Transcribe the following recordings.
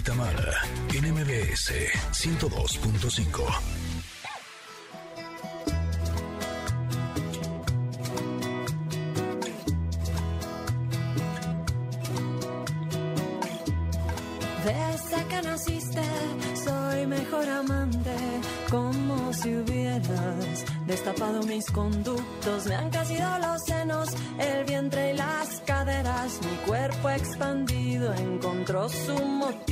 y Tamara en MBS 102.5. Desde que naciste soy mejor amante, como si hubieras destapado mis conductos. Me han crecido los senos, el vientre y las caderas. Mi cuerpo expandido encontró su motivo.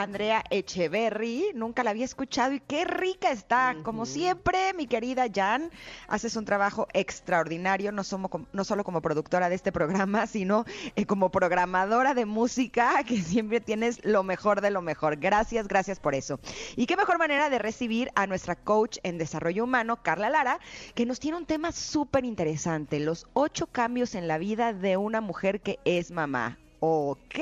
Andrea Echeverry. Nunca la había escuchado y qué rica está. Como siempre, mi querida Jan, haces un trabajo extraordinario, no, somos, no solo como productora de este programa, sino eh, como programadora de música, que siempre tienes lo mejor de lo mejor. Gracias, gracias por eso. Y qué mejor manera de recibir a nuestra coach en desarrollo humano, Carla Lara, que nos tiene un tema súper interesante, los ocho cambios en la vida de una mujer que es mamá. Ok,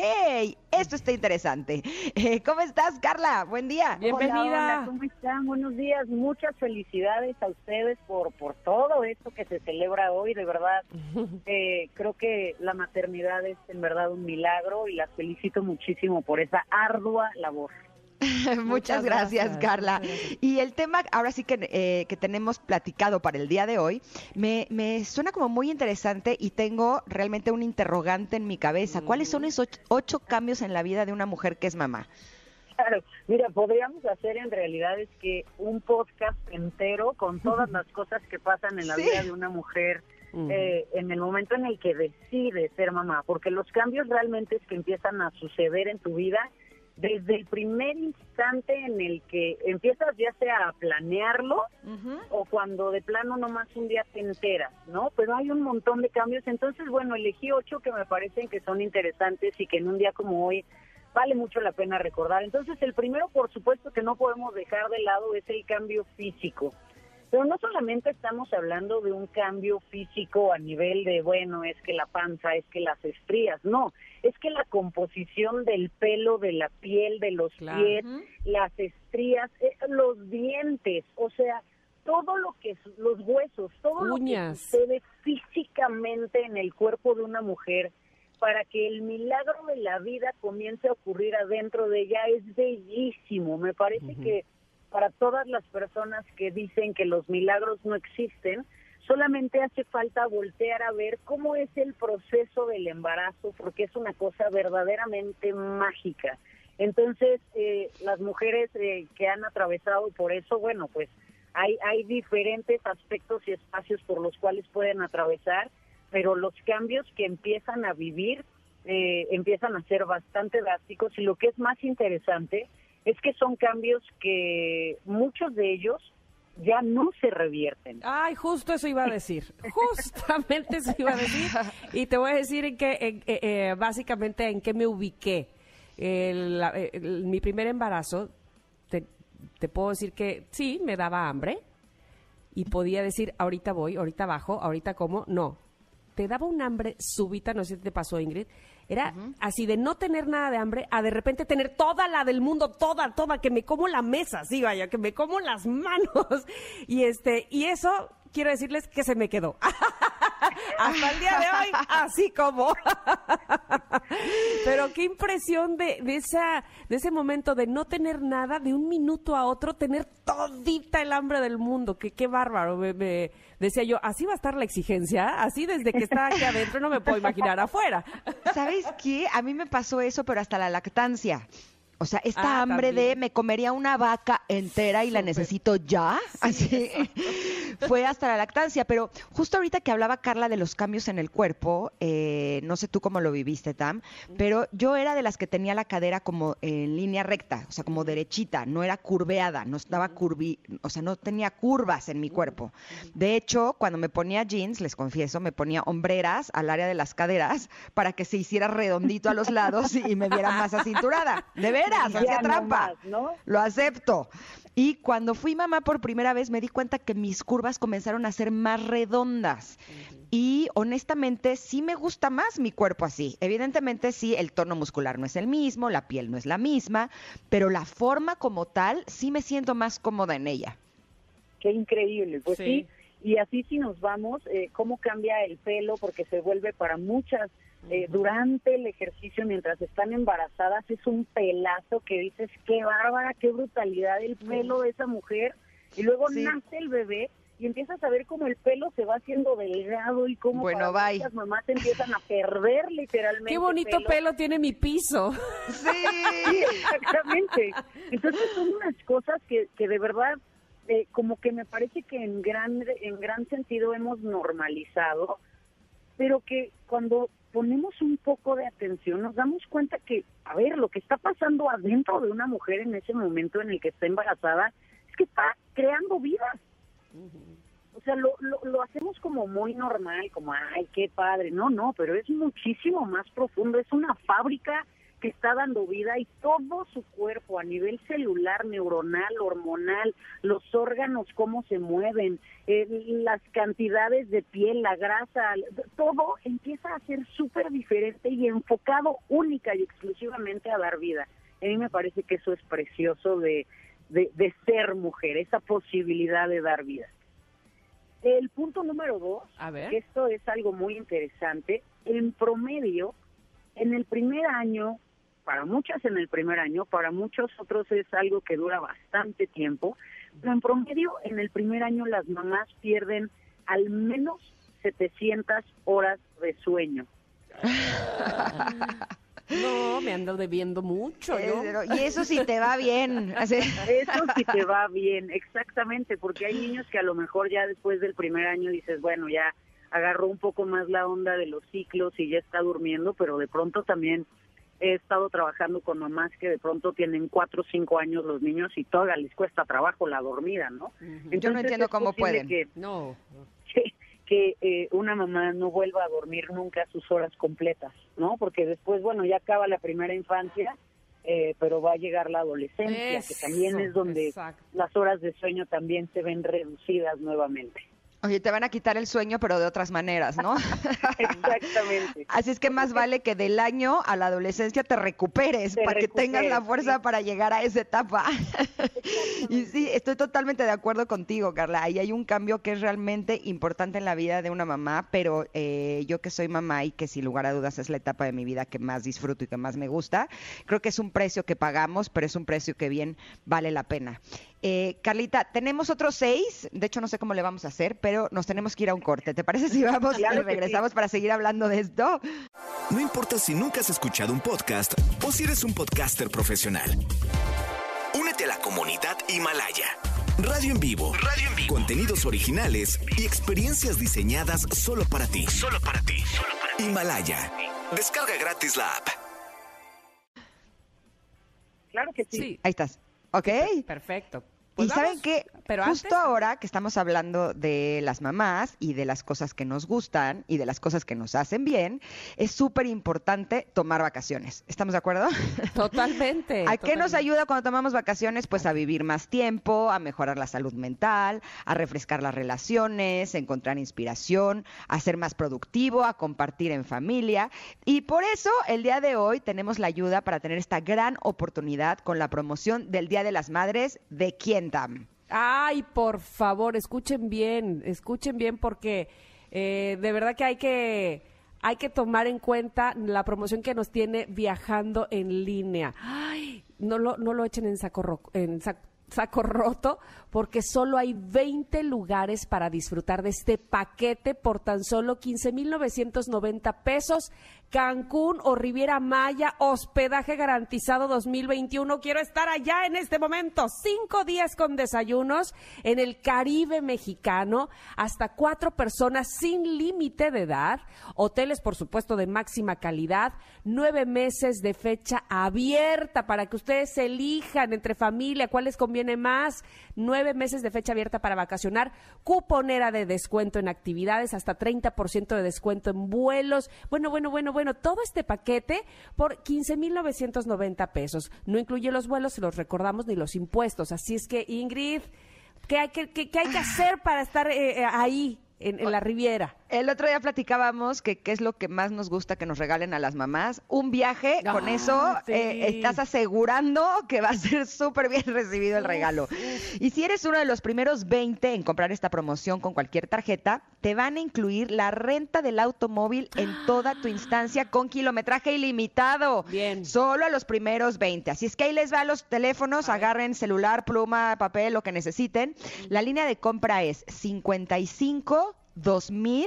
esto está interesante. Eh, ¿Cómo estás, Carla? Buen día. Hola, hola, ¿cómo están? Buenos días. Muchas felicidades a ustedes por, por todo esto que se celebra hoy. De verdad, eh, creo que la maternidad es en verdad un milagro y las felicito muchísimo por esa ardua labor. Muchas, gracias, Carla. Y el tema, ahora sí que, eh, que tenemos platicado para el día de hoy, me, me suena como muy interesante y tengo realmente un interrogante en mi cabeza. ¿Cuáles son esos ocho, ocho cambios en la vida de una mujer que es mamá? Claro, mira, podríamos hacer en realidad es que un podcast entero con todas las cosas que pasan en la Sí. vida de una mujer eh, en el momento en el que decide ser mamá, porque los cambios realmente es que empiezan a suceder en tu vida desde el primer instante en el que empiezas ya sea a planearlo o cuando de plano nomás un día te enteras, ¿no? Pero hay un montón de cambios, entonces bueno, elegí ocho que me parecen que son interesantes y que en un día como hoy vale mucho la pena recordar. Entonces el primero, por supuesto, que no podemos dejar de lado es el cambio físico. Pero no solamente estamos hablando de un cambio físico a nivel de, bueno, es que la panza, es que las estrías, no, es que la composición del pelo, de la piel, de los Claro. pies, las estrías, eh, los dientes, o sea, todo lo que, los huesos, todo lo que sucede físicamente en el cuerpo de una mujer para que el milagro de la vida comience a ocurrir adentro de ella es bellísimo. Me parece que para todas las personas que dicen que los milagros no existen, solamente hace falta voltear a ver cómo es el proceso del embarazo, porque es una cosa verdaderamente mágica. Entonces, eh, las mujeres eh, que han atravesado por eso, bueno, pues hay, hay diferentes aspectos y espacios por los cuales pueden atravesar, pero los cambios que empiezan a vivir eh, empiezan a ser bastante drásticos y lo que es más interesante es que son cambios que muchos de ellos ya no se revierten. Ay, justo eso iba a decir. Justamente eso iba a decir. Y te voy a decir en qué, en- eh, eh, básicamente en qué me ubiqué. El- el- mi primer embarazo, te, te puedo decir que sí, me daba hambre. Y podía decir, ahorita voy, ahorita bajo, ahorita como. No. Te daba un hambre súbita, no sé si te pasó, Ingrid. Era así de no tener nada de hambre a de repente tener toda la del mundo, toda, toda, que me como la mesa, sí, vaya, que me como las manos. Y este, y eso quiero decirles que se me quedó. Hasta el día de hoy, así como. Pero qué impresión de, de esa, de ese momento de no tener nada, de un minuto a otro, tener todita el hambre del mundo. Que qué bárbaro. Me, me- decía yo, así va a estar la exigencia, así desde que está aquí adentro no me puedo imaginar afuera. ¿Sabes qué? A mí me pasó eso, pero hasta la lactancia. O sea, esta Ah, hambre de me comería una vaca entera y la necesito ya. Así. fue hasta la lactancia. Pero justo ahorita que hablaba Carla de los cambios en el cuerpo, eh, no sé tú cómo lo viviste, Tam, pero yo era de las que tenía la cadera como en línea recta, o sea, como derechita, no era curveada, no estaba curvi, o sea, no tenía curvas en mi cuerpo. De hecho, cuando me ponía jeans, les confieso, me ponía hombreras al área de las caderas para que se hiciera redondito a los lados y me viera más acinturada. De veras, hacía trampa. más, ¿no? Lo acepto. Y cuando fui mamá por primera vez me di cuenta que mis curvas comenzaron a ser más redondas. Y honestamente sí me gusta más mi cuerpo así. Evidentemente sí, el tono muscular no es el mismo, la piel no es la misma, pero la forma como tal sí me siento más cómoda en ella. Qué increíble, pues Sí. sí. Y así si nos vamos, eh, cómo cambia el pelo, porque se vuelve para muchas eh, durante el ejercicio, mientras están embarazadas, es un pelazo que dices, qué bárbara, qué brutalidad el pelo de esa mujer. Y luego Sí. nace el bebé y empiezas a ver cómo el pelo se va haciendo delgado y cómo Bueno, muchas mamás empiezan a perder literalmente. Qué bonito pelo tiene mi piso. Sí. Sí, exactamente. Entonces son unas cosas que, que de verdad, eh, como que me parece que en gran, en gran sentido hemos normalizado, pero que cuando ponemos un poco de atención nos damos cuenta que, a ver, lo que está pasando adentro de una mujer en ese momento en el que está embarazada es que está creando vida. O sea, lo, lo, lo hacemos como muy normal, como, ay, qué padre. No, no, pero es muchísimo más profundo. Es una fábrica que está dando vida y todo su cuerpo a nivel celular, neuronal, hormonal, los órganos, cómo se mueven, eh, las cantidades de piel, la grasa, todo empieza a ser súper diferente y enfocado única y exclusivamente a dar vida. A mí me parece que eso es precioso de, de, de ser mujer, esa posibilidad de dar vida. El punto número dos, A ver. que esto es algo muy interesante, en promedio, en el primer año, para muchas en el primer año, para muchos otros es algo que dura bastante tiempo, pero en promedio en el primer año las mamás pierden al menos 700 horas de sueño. No, me ando debiendo mucho, Eh, pero- Y eso sí te va bien. Eso sí te va bien, exactamente, porque hay niños que a lo mejor ya después del primer año dices, bueno, ya agarró un poco más la onda de los ciclos y ya está durmiendo, pero de pronto también he estado trabajando con mamás que de pronto tienen cuatro o cinco años los niños y todavía les cuesta trabajo la dormida, ¿no? Yo no entiendo es cómo posible pueden. Que, No. que, que, eh, una mamá no vuelva a dormir nunca sus horas completas, ¿no? Porque después, bueno, ya acaba la primera infancia, eh, pero va a llegar la adolescencia, que también es donde exacto. las horas de sueño también se ven reducidas nuevamente. Oye, te van a quitar el sueño, pero de otras maneras, ¿no? Exactamente. Así es que más vale que del año a la adolescencia te recuperes Te para que tengas la fuerza sí. para llegar a esa etapa. y sí, estoy totalmente de acuerdo contigo, Carla. Ahí hay un cambio que es realmente importante en la vida de una mamá, pero eh, yo que soy mamá y que sin lugar a dudas es la etapa de mi vida que más disfruto y que más me gusta, creo que es un precio que pagamos, pero es un precio que bien vale la pena. Eh, Carlita, tenemos otros seis, de hecho no sé cómo le vamos a hacer, pero nos tenemos que ir a un corte. ¿Te parece si vamos Claro y sí. regresamos para seguir hablando de esto? No importa si nunca has escuchado un podcast o si eres un podcaster profesional. Únete a la comunidad Himalaya. Radio en vivo. Radio en vivo. Contenidos originales y experiencias diseñadas solo para ti. Solo para ti. Himalaya. Descarga gratis la app. Claro que sí. Sí, Ahí estás. ¿Ok? perfecto. y Pues saben vamos, que pero justo antes- ahora que estamos hablando de las mamás y de las cosas que nos gustan y de las cosas que nos hacen bien, es súper importante tomar vacaciones. ¿Estamos de acuerdo? Totalmente. ¿A qué nos ayuda cuando tomamos vacaciones? Pues a vivir más tiempo, a mejorar la salud mental, a refrescar las relaciones, a encontrar inspiración, a ser más productivo, a compartir en familia. Y por eso el día de hoy tenemos la ayuda para tener esta gran oportunidad con la promoción del Día de las Madres de Quientam. Ay, por favor, escuchen bien, escuchen bien porque eh, de verdad que hay que hay que tomar en cuenta la promoción que nos tiene viajando en línea. Ay, no lo no lo echen en saco saco roto porque solo hay 20 lugares para disfrutar de este paquete por tan solo 15.990 pesos Cancún o Riviera Maya, hospedaje garantizado 2021. Quiero estar allá en este momento. Cinco días con desayunos en el Caribe mexicano, hasta cuatro personas sin límite de edad, hoteles, por supuesto, de máxima calidad, nueve meses de fecha abierta para que ustedes elijan entre familia cuál les conviene más, nueve meses de fecha abierta para vacacionar, cuponera de descuento en actividades, hasta 30% de descuento en vuelos. Bueno, bueno, bueno, bueno, todo este paquete por 15,990 pesos. No incluye los vuelos, se los recordamos, ni los impuestos. Así es que, Ingrid, ¿qué hay que, qué, qué hay que hacer para estar eh, eh, ahí en, en la Riviera? El otro día platicábamos que qué es lo que más nos gusta que nos regalen a las mamás. Un viaje, con Ah, eso sí. eh, estás asegurando que va a ser súper bien recibido el regalo. Y si eres uno de los primeros 20 en comprar esta promoción con cualquier tarjeta, te van a incluir la renta del automóvil en toda tu instancia con kilometraje ilimitado. Bien. Solo a los primeros 20. Así es que ahí les va los teléfonos, agarren celular, pluma, papel, lo que necesiten. La línea de compra es 55 2000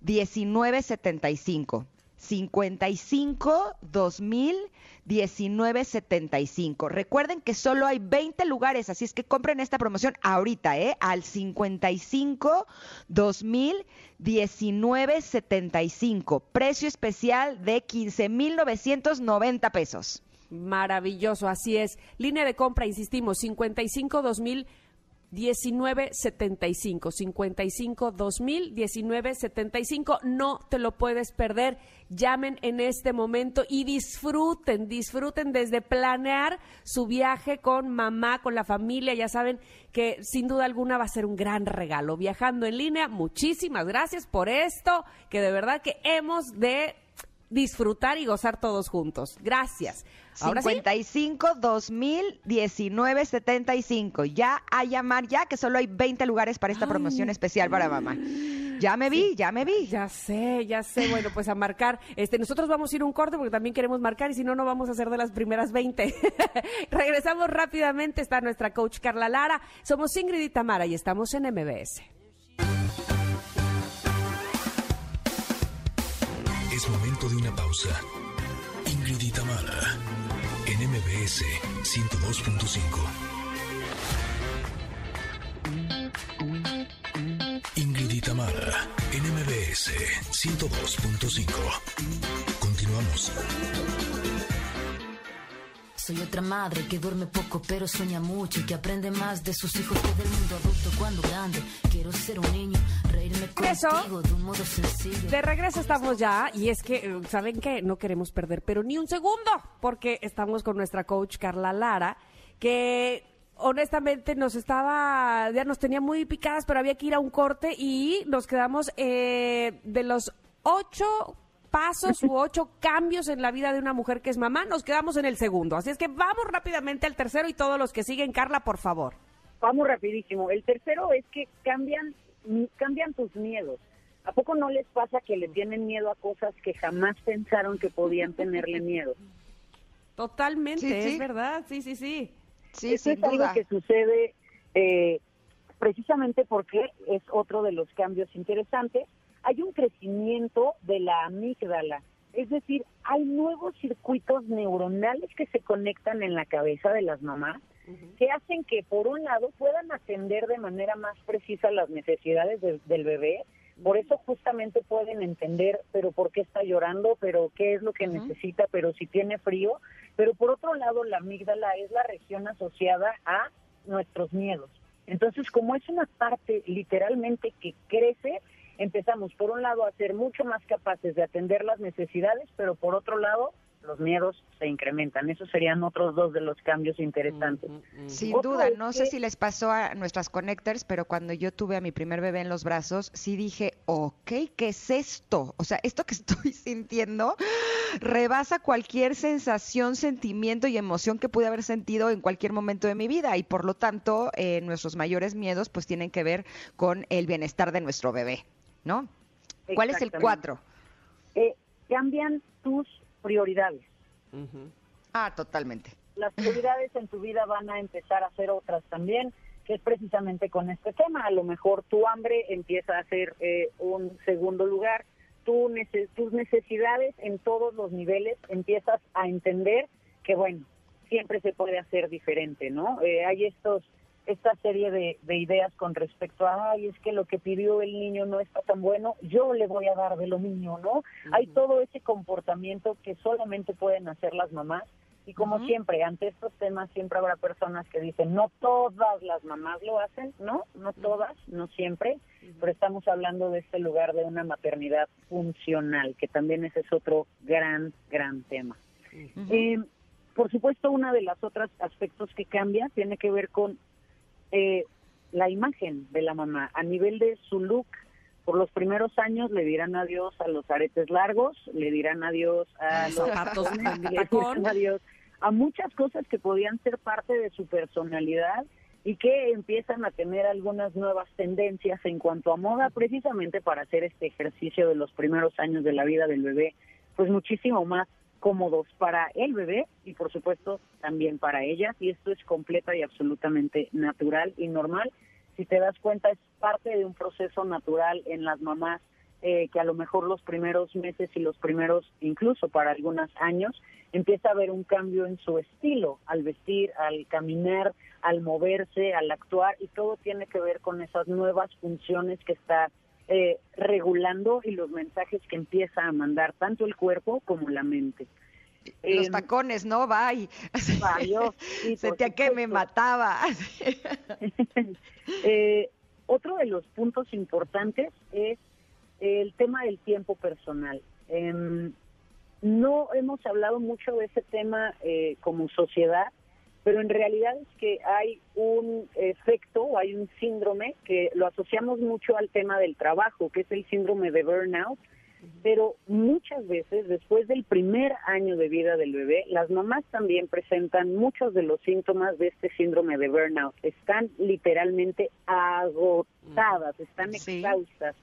1975. 55 2000 1975. Recuerden que solo hay 20 lugares, así es que compren esta promoción ahorita, ¿eh? Al 55 2000 1975. Precio especial de 15,990 pesos. Maravilloso, así es. Línea de compra, insistimos, 55 2000 1975 55 2000 1975 no te lo puedes perder. Llamen en este momento y disfruten disfruten desde planear su viaje con mamá con la familia. Ya saben que sin duda alguna va a ser un gran regalo. Viajando en línea muchísimas gracias por esto que de verdad que hemos de disfrutar y gozar todos juntos gracias Ahora sí. 55 2000 1975. Ya a llamar ya que solo hay 20 lugares para esta promoción especial para mamá. Ya me vi, ya me vi. Ya sé, ya sé. Bueno, pues a marcar. Este, nosotros vamos a ir un corte porque también queremos marcar y si no, no vamos a ser de las primeras 20. Regresamos rápidamente. Está nuestra coach Carla Lara. Somos Ingrid y Tamara y estamos en MBS. De una pausa. Ingrid y en MBS 102.5. Ingrid y en MBS 102.5. Continuamos. Soy otra madre que duerme poco pero sueña mucho y que aprende más de sus hijos que del mundo adulto cuando grande. Quiero ser un niño, Eso. contigo de un modo sencillo. De regreso estamos ya y es que, eh, ¿saben qué? No queremos perder, pero ni un segundo, porque estamos con nuestra coach Carla Lara, que honestamente nos estaba, ya nos tenía muy picadas, pero había que ir a un corte y nos quedamos eh, de los ocho pasos u ocho cambios en la vida de una mujer que es mamá, nos quedamos en el segundo. Así es que vamos rápidamente al tercero y todos los que siguen. Carla, por favor. Vamos rapidísimo. El tercero es que cambian, cambian tus miedos. ¿A poco no les pasa que le tienen miedo a cosas que jamás pensaron que podían tenerle miedo? Totalmente, Sí, sí. es verdad, sí, sí, sí. Sí, Eso sin es algo duda. que sucede eh, precisamente porque es otro de los cambios interesantes. Hay un crecimiento de la amígdala, es decir, hay nuevos circuitos neuronales que se conectan en la cabeza de las mamás que hacen que, por un lado, puedan atender de manera más precisa las necesidades de- del bebé. Por eso justamente pueden entender, pero por qué está llorando, pero qué es lo que necesita, pero si tiene frío. Pero por otro lado, la amígdala es la región asociada a nuestros miedos. Entonces, como es una parte literalmente que crece, empezamos por un lado a ser mucho más capaces de atender las necesidades, pero por otro lado, los miedos se incrementan. Esos serían otros dos de los cambios interesantes. Sin Otro duda, es no sé si les pasó a nuestras connectors, pero cuando yo tuve a mi primer bebé en los brazos, sí dije, ok, ¿qué es esto? O sea, esto que estoy sintiendo rebasa cualquier sensación, sentimiento y emoción que pude haber sentido en cualquier momento de mi vida y por lo tanto eh, nuestros mayores miedos pues tienen que ver con el bienestar de nuestro bebé, ¿no? ¿Cuál es el cuatro? Eh, cambian tus prioridades. Ah, totalmente. Las prioridades en tu vida van a empezar a ser otras también, que es precisamente con este tema. A lo mejor tu hambre empieza a ser eh, un segundo lugar, tu tus necesidades en todos los niveles, empiezas a entender que, bueno, siempre se puede hacer diferente, ¿no? Eh, hay estos esta serie de, de ideas con respecto a, ay, es que lo que pidió el niño no está tan bueno, yo le voy a dar de lo mío, ¿no? Hay todo ese comportamiento que solamente pueden hacer las mamás y como siempre, ante estos temas siempre habrá personas que dicen, no todas las mamás lo hacen, ¿no? No todas, no siempre, pero estamos hablando de este lugar de una maternidad funcional, que también ese es otro gran, gran tema. Eh, por supuesto, uno de los otros aspectos que cambia tiene que ver con eh, la imagen de la mamá a nivel de su look. Por los primeros años le dirán adiós a los aretes largos, le dirán adiós a los Zapatos le tacón. dirán adiós a muchas cosas que podían ser parte de su personalidad y que empiezan a tener algunas nuevas tendencias en cuanto a moda, precisamente para hacer este ejercicio de los primeros años de la vida del bebé, pues muchísimo más cómodos para el bebé y por supuesto también para ellas y esto es completa y absolutamente natural y normal. Si te das cuenta es parte de un proceso natural en las mamás eh, que a lo mejor los primeros meses y los primeros, incluso para algunos años, empieza a haber un cambio en su estilo, al vestir, al caminar, al moverse, al actuar, y todo tiene que ver con esas nuevas funciones que está eh, regulando y los mensajes que empieza a mandar tanto el cuerpo como la mente. Los Eh, tacones, ¿no? Bye. Por Sentía que me mataba. Eh, otro de los puntos importantes es el tema del tiempo personal. Em, no hemos hablado mucho de ese tema eh, como sociedad, pero en realidad es que hay un efecto, o hay un síndrome que lo asociamos mucho al tema del trabajo, que es el síndrome de burnout, pero muchas veces después del primer año de vida del bebé, las mamás también presentan muchos de los síntomas de este síndrome de burnout. Están literalmente agotadas, están Sí. exhaustas.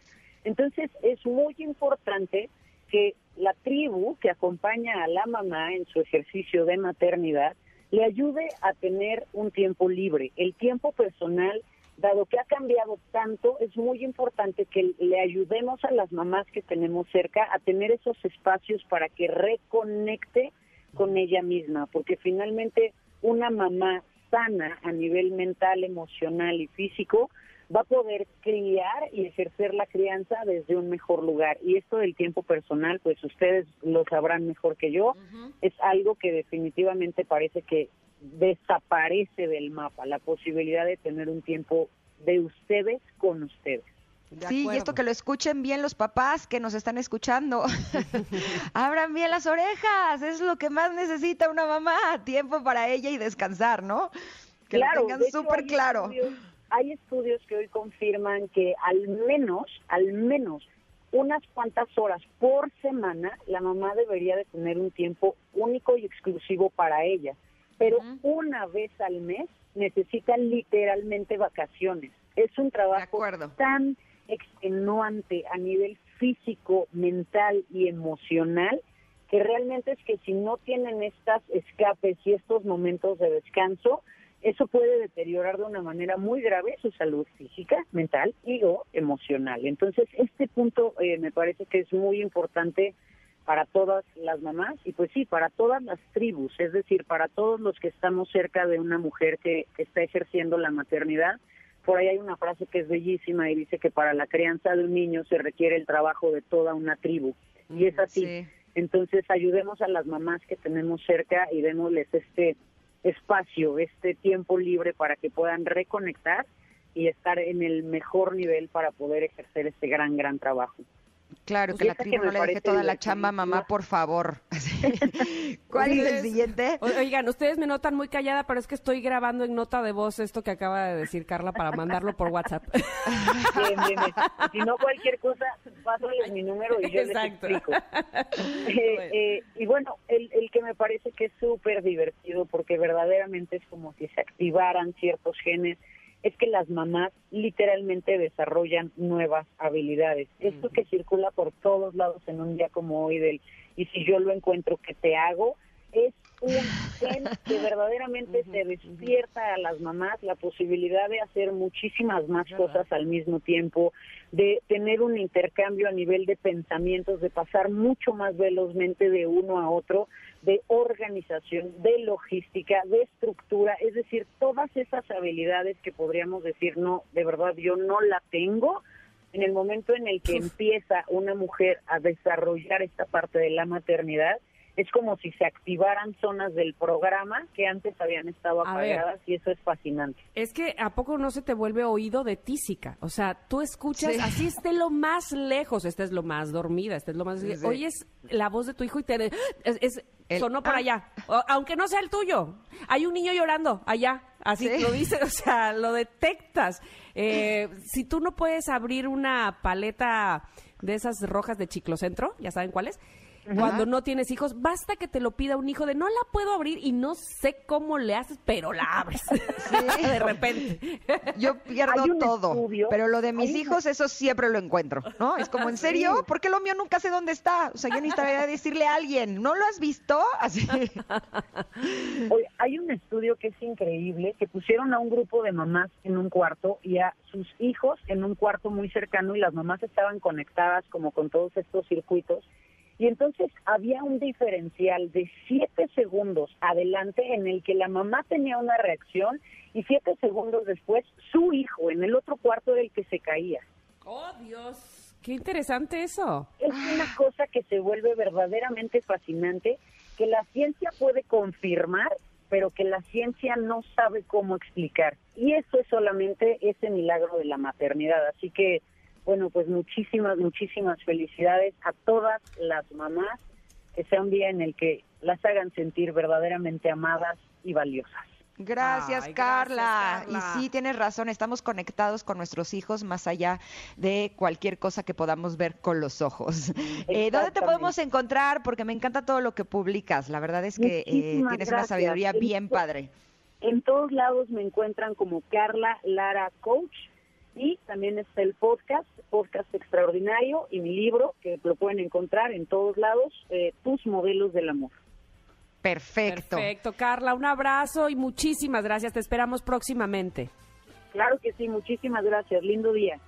Entonces es muy importante que la tribu que acompaña a la mamá en su ejercicio de maternidad le ayude a tener un tiempo libre. El tiempo personal, dado que ha cambiado tanto, es muy importante que le ayudemos a las mamás que tenemos cerca a tener esos espacios para que reconecte con ella misma, porque finalmente una mamá sana a nivel mental, emocional y físico va a poder criar y ejercer la crianza desde un mejor lugar. Y esto del tiempo personal, pues ustedes lo sabrán mejor que yo, es algo que definitivamente parece que desaparece del mapa, la posibilidad de tener un tiempo de ustedes con ustedes. De sí, y esto que lo escuchen bien los papás que nos están escuchando. Abran bien las orejas, es lo que más necesita una mamá, tiempo para ella y descansar, ¿no? Que claro, lo tengan súper claro. estudios- hay estudios que hoy confirman que al menos, al menos unas cuantas horas por semana la mamá debería de tener un tiempo único y exclusivo para ella. Pero una vez al mes necesita literalmente vacaciones. Es un trabajo tan extenuante a nivel físico, mental y emocional que realmente es que si no tienen estas escapes y estos momentos de descanso, eso puede deteriorar de una manera muy grave su salud física, mental y o emocional. Entonces, este punto eh, me parece que es muy importante para todas las mamás y pues sí, para todas las tribus, es decir, para todos los que estamos cerca de una mujer que, que está ejerciendo la maternidad. Por ahí hay una frase que es bellísima y dice que para la crianza de un niño se requiere el trabajo de toda una tribu. Y es así. Sí. Entonces ayudemos a las mamás que tenemos cerca y démosles este espacio, este tiempo libre para que puedan reconectar y estar en el mejor nivel para poder ejercer este gran, gran trabajo. Claro, Pues que la que me no le deje toda la chamba, mamá, por favor. ¿Cuál es el siguiente? Oigan, ustedes me notan muy callada, pero es que estoy grabando en nota de voz esto que acaba de decir Carla para mandarlo por WhatsApp. Bien, bien, bien. Si no, cualquier cosa, pásales mi número y yo Exacto. les explico. Eh, eh, y bueno, el, el que me parece que es súper divertido porque verdaderamente es como si se activaran ciertos genes, es que las mamás literalmente desarrollan nuevas habilidades. Esto que circula por todos lados en un día como hoy del y si yo lo encuentro, ¿qué te hago? Es un gen que verdaderamente se despierta a las mamás la posibilidad de hacer muchísimas más cosas al mismo tiempo, de tener un intercambio a nivel de pensamientos, de pasar mucho más velozmente de uno a otro, de organización, de logística, de estructura, es decir, todas esas habilidades que podríamos decir, no, de verdad yo no la tengo, en el momento en el que empieza una mujer a desarrollar esta parte de la maternidad, es como si se activaran zonas del programa que antes habían estado apagadas y eso es fascinante. Es que a poco no se te vuelve oído de tísica, o sea, tú escuchas, así esté lo más lejos, esta es lo más dormida, esta es lo más... Oyes la voz de tu hijo y te... Es, sonó por ah. allá, aunque no sea el tuyo. Hay un niño llorando allá, así lo dice, o sea, lo detectas. Eh, si tú no puedes abrir una paleta de esas rojas de chiclocentro, ya saben cuáles, cuando no tienes hijos, basta que te lo pida un hijo de no la puedo abrir y no sé cómo le haces, pero la abres. de repente. Yo pierdo todo, pero lo de mis hijos, eso siempre lo encuentro, ¿no? Es como, ¿en serio? ¿Por qué lo mío nunca sé dónde está? O sea, yo necesitaría decirle a alguien, ¿no lo has visto? Así. Oye, hay un estudio que es increíble, que pusieron a un grupo de mamás en un cuarto y a sus hijos en un cuarto muy cercano y las mamás estaban conectadas como con todos estos circuitos y entonces había un diferencial de siete segundos adelante en el que la mamá tenía una reacción y siete segundos después su hijo en el otro cuarto del que se caía. ¡Oh, Dios! ¡Qué interesante eso! Es una cosa que se vuelve verdaderamente fascinante, que la ciencia puede confirmar, pero que la ciencia no sabe cómo explicar. Y eso es solamente ese milagro de la maternidad. Así que bueno, pues muchísimas, muchísimas felicidades a todas las mamás, que sea un día en el que las hagan sentir verdaderamente amadas y valiosas. Gracias, Carla. Y sí, tienes razón, estamos conectados con nuestros hijos más allá de cualquier cosa que podamos ver con los ojos. Eh, ¿Dónde te podemos encontrar? Porque me encanta todo lo que publicas. La verdad es que eh, tienes una sabiduría bien padre. En todos lados me encuentran como Carla Lara Coach y también está el podcast, podcast extraordinario, y mi libro, que lo pueden encontrar en todos lados, eh, Tus modelos del amor. Perfecto. Perfecto, Carla, un abrazo y muchísimas gracias. Te esperamos próximamente. Claro que sí, muchísimas gracias. Lindo día.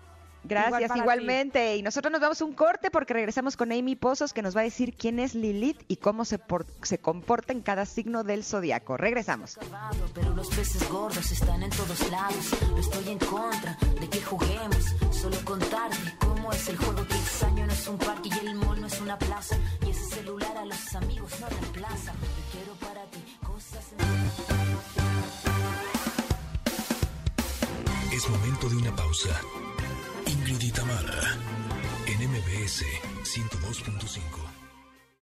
Gracias, igualmente. Y nosotros nos damos un corte porque regresamos con Amy Pozos que nos va a decir quién es Lilith y cómo se, se comporta en cada signo del zodiaco. Regresamos. Pero los peces gordos están en todos lados. No estoy en contra de que juguemos, solo contarte cómo es el juego que extraño no es un parque y el mall no es una plaza. Y ese celular a los amigos no reemplaza. Yo quiero para ti cosas. Es momento de una pausa. Ingrid Mara en MBS 102.5.